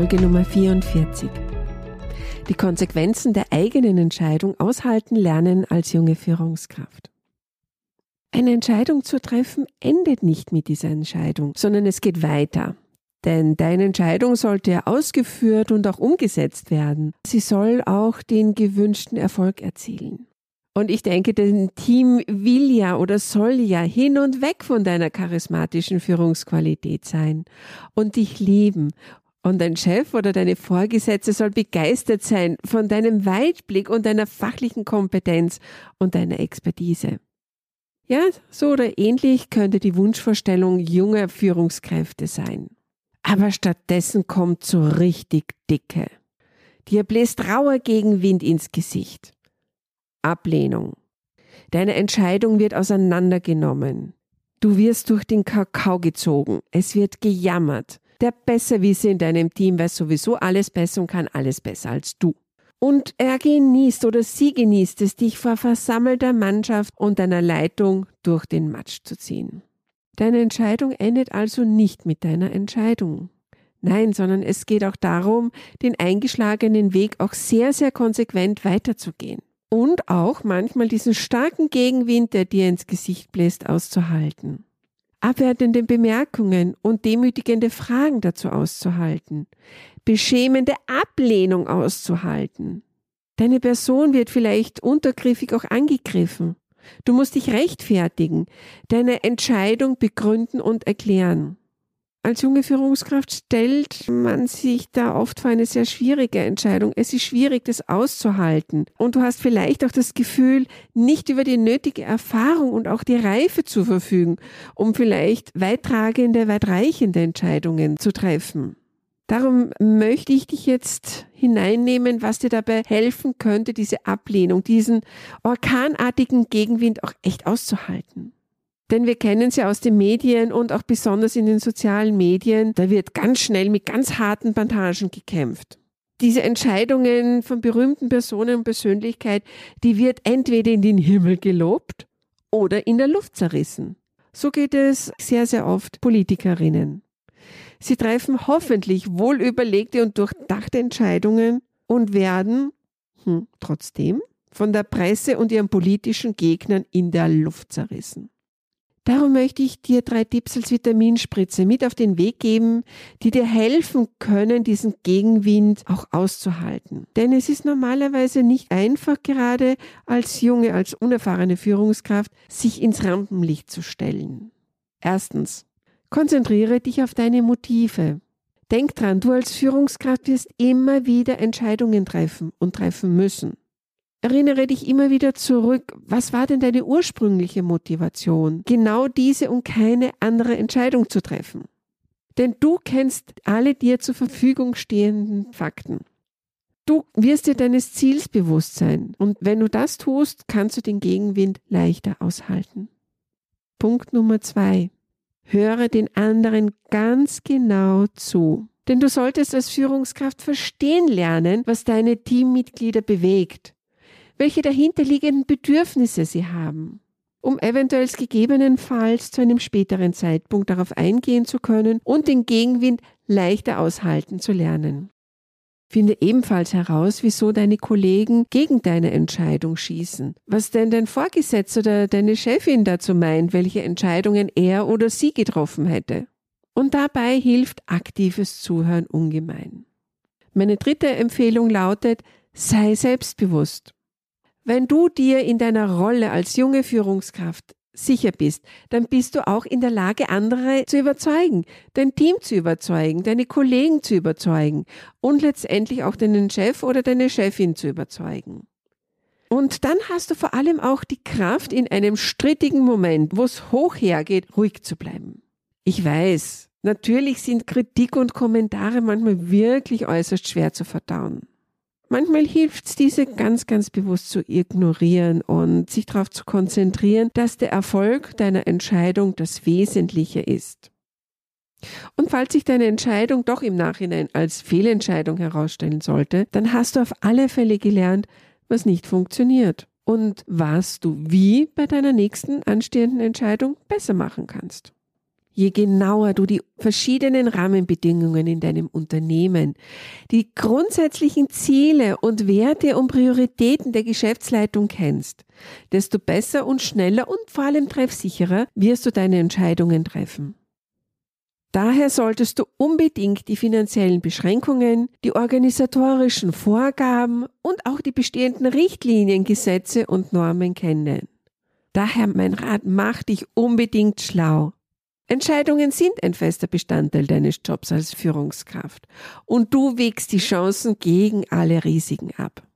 Folge Nummer 44. Die Konsequenzen der eigenen Entscheidung aushalten lernen als junge Führungskraft. Eine Entscheidung zu treffen endet nicht mit dieser Entscheidung, sondern es geht weiter. Denn deine Entscheidung sollte ja ausgeführt und auch umgesetzt werden. Sie soll auch den gewünschten Erfolg erzielen. Und ich denke, dein Team will ja oder soll ja hin und weg von deiner charismatischen Führungsqualität sein und dich lieben und dein Chef oder deine Vorgesetzte soll begeistert sein von deinem Weitblick und deiner fachlichen Kompetenz und deiner Expertise. Ja, so oder ähnlich könnte die Wunschvorstellung junger Führungskräfte sein. Aber stattdessen kommt so richtig dicke. Dir bläst rauer Gegenwind ins Gesicht. Ablehnung. Deine Entscheidung wird auseinandergenommen. Du wirst durch den Kakao gezogen. Es wird gejammert der Besserwisser in deinem Team weiß sowieso alles besser und kann alles besser als du. Und er genießt oder sie genießt es, dich vor versammelter Mannschaft und deiner Leitung durch den Matsch zu ziehen. Deine Entscheidung endet also nicht mit deiner Entscheidung. Nein, sondern es geht auch darum, den eingeschlagenen Weg auch sehr, sehr konsequent weiterzugehen. Und auch manchmal diesen starken Gegenwind, der dir ins Gesicht bläst, auszuhalten abwertende Bemerkungen und demütigende Fragen dazu auszuhalten, beschämende Ablehnung auszuhalten. Deine Person wird vielleicht untergriffig auch angegriffen. Du musst dich rechtfertigen, deine Entscheidung begründen und erklären. Als junge Führungskraft stellt man sich da oft vor eine sehr schwierige Entscheidung. Es ist schwierig, das auszuhalten. Und du hast vielleicht auch das Gefühl, nicht über die nötige Erfahrung und auch die Reife zu verfügen, um vielleicht weittragende, weitreichende Entscheidungen zu treffen. Darum möchte ich dich jetzt hineinnehmen, was dir dabei helfen könnte, diese Ablehnung, diesen orkanartigen Gegenwind auch echt auszuhalten. Denn wir kennen sie aus den Medien und auch besonders in den sozialen Medien. Da wird ganz schnell mit ganz harten Bandagen gekämpft. Diese Entscheidungen von berühmten Personen und Persönlichkeit, die wird entweder in den Himmel gelobt oder in der Luft zerrissen. So geht es sehr, sehr oft Politikerinnen. Sie treffen hoffentlich wohlüberlegte und durchdachte Entscheidungen und werden hm, trotzdem von der Presse und ihren politischen Gegnern in der Luft zerrissen. Darum möchte ich dir drei Tipps als Vitaminspritze mit auf den Weg geben, die dir helfen können, diesen Gegenwind auch auszuhalten. Denn es ist normalerweise nicht einfach, gerade als junge, als unerfahrene Führungskraft, sich ins Rampenlicht zu stellen. Erstens, konzentriere dich auf deine Motive. Denk dran, du als Führungskraft wirst immer wieder Entscheidungen treffen und treffen müssen. Erinnere dich immer wieder zurück, was war denn deine ursprüngliche Motivation, genau diese und keine andere Entscheidung zu treffen. Denn du kennst alle dir zur Verfügung stehenden Fakten. Du wirst dir deines Ziels bewusst sein und wenn du das tust, kannst du den Gegenwind leichter aushalten. Punkt Nummer zwei. Höre den anderen ganz genau zu. Denn du solltest als Führungskraft verstehen lernen, was deine Teammitglieder bewegt welche dahinterliegenden Bedürfnisse sie haben, um eventuell gegebenenfalls zu einem späteren Zeitpunkt darauf eingehen zu können und den Gegenwind leichter aushalten zu lernen. Finde ebenfalls heraus, wieso deine Kollegen gegen deine Entscheidung schießen, was denn dein Vorgesetzter oder deine Chefin dazu meint, welche Entscheidungen er oder sie getroffen hätte. Und dabei hilft aktives Zuhören ungemein. Meine dritte Empfehlung lautet, sei selbstbewusst. Wenn du dir in deiner Rolle als junge Führungskraft sicher bist, dann bist du auch in der Lage, andere zu überzeugen, dein Team zu überzeugen, deine Kollegen zu überzeugen und letztendlich auch deinen Chef oder deine Chefin zu überzeugen. Und dann hast du vor allem auch die Kraft, in einem strittigen Moment, wo es hoch hergeht, ruhig zu bleiben. Ich weiß, Natürlich sind Kritik und Kommentare manchmal wirklich äußerst schwer zu verdauen. Manchmal hilft es, diese ganz, ganz bewusst zu ignorieren und sich darauf zu konzentrieren, dass der Erfolg deiner Entscheidung das Wesentliche ist. Und falls sich deine Entscheidung doch im Nachhinein als Fehlentscheidung herausstellen sollte, dann hast du auf alle Fälle gelernt, was nicht funktioniert und was du wie bei deiner nächsten anstehenden Entscheidung besser machen kannst. Je genauer du die verschiedenen Rahmenbedingungen in deinem Unternehmen, die grundsätzlichen Ziele und Werte und Prioritäten der Geschäftsleitung kennst, desto besser und schneller und vor allem treffsicherer wirst du deine Entscheidungen treffen. Daher solltest du unbedingt die finanziellen Beschränkungen, die organisatorischen Vorgaben und auch die bestehenden Richtlinien, Gesetze und Normen kennen. Daher mein Rat, mach dich unbedingt schlau. Entscheidungen sind ein fester Bestandteil deines Jobs als Führungskraft und du wägst die Chancen gegen alle Risiken ab.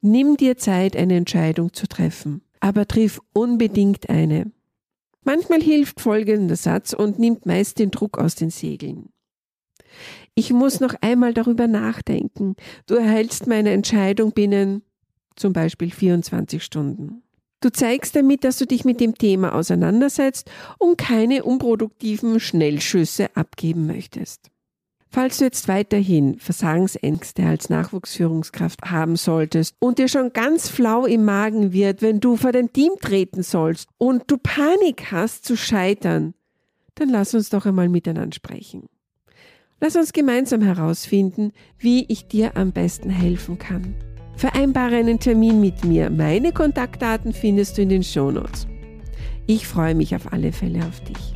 Nimm dir Zeit, eine Entscheidung zu treffen, aber triff unbedingt eine. Manchmal hilft folgender Satz und nimmt meist den Druck aus den Segeln. Ich muss noch einmal darüber nachdenken. Du erhältst meine Entscheidung binnen zum Beispiel 24 Stunden. Du zeigst damit, dass du dich mit dem Thema auseinandersetzt und keine unproduktiven Schnellschüsse abgeben möchtest. Falls du jetzt weiterhin Versagensängste als Nachwuchsführungskraft haben solltest und dir schon ganz flau im Magen wird, wenn du vor dein Team treten sollst und du Panik hast zu scheitern, dann lass uns doch einmal miteinander sprechen. Lass uns gemeinsam herausfinden, wie ich dir am besten helfen kann. Vereinbare einen Termin mit mir. Meine Kontaktdaten findest du in den Shownotes. Ich freue mich auf alle Fälle auf dich.